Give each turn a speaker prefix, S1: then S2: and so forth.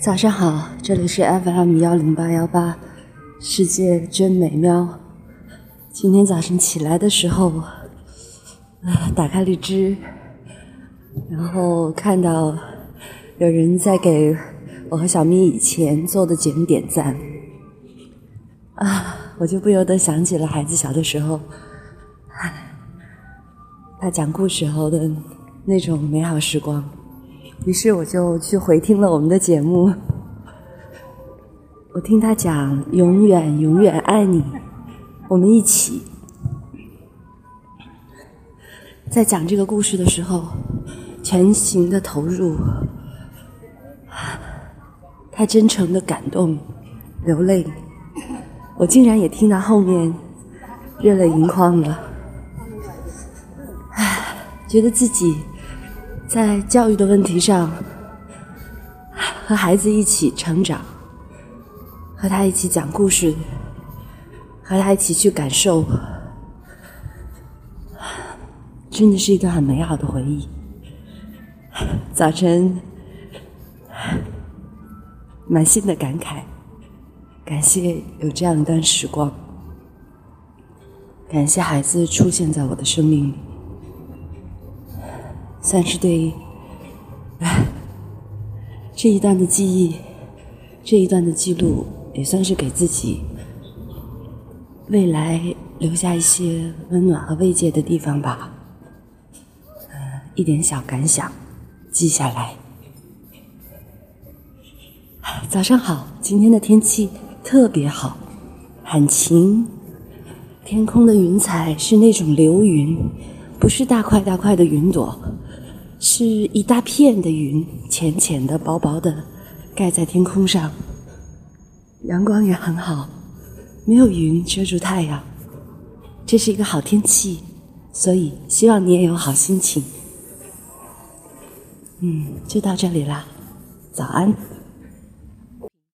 S1: 早上好，这里是 FM 幺零八幺八，世界真美妙。今天早上起来的时候，啊，打开荔枝，然后看到有人在给我和小咪以前做的节目点赞，啊，我就不由得想起了孩子小的时候，他讲故事后的那种美好时光。于是我就去回听了我们的节目，我听他讲“永远永远爱你”，我们一起在讲这个故事的时候，全情的投入，太真诚的感动，流泪，我竟然也听到后面热泪盈眶了，唉，觉得自己。在教育的问题上，和孩子一起成长，和他一起讲故事，和他一起去感受，真的是一段很美好的回忆。早晨，满心的感慨，感谢有这样一段时光，感谢孩子出现在我的生命里。算是对这一段的记忆，这一段的记录，也算是给自己未来留下一些温暖和慰藉的地方吧。呃，一点小感想，记下来。早上好，今天的天气特别好，很晴，天空的云彩是那种流云，不是大块大块的云朵。是一大片的云，浅浅的、薄薄的，盖在天空上。阳光也很好，没有云遮住太阳。这是一个好天气，所以希望你也有好心情。嗯，就到这里啦，早安。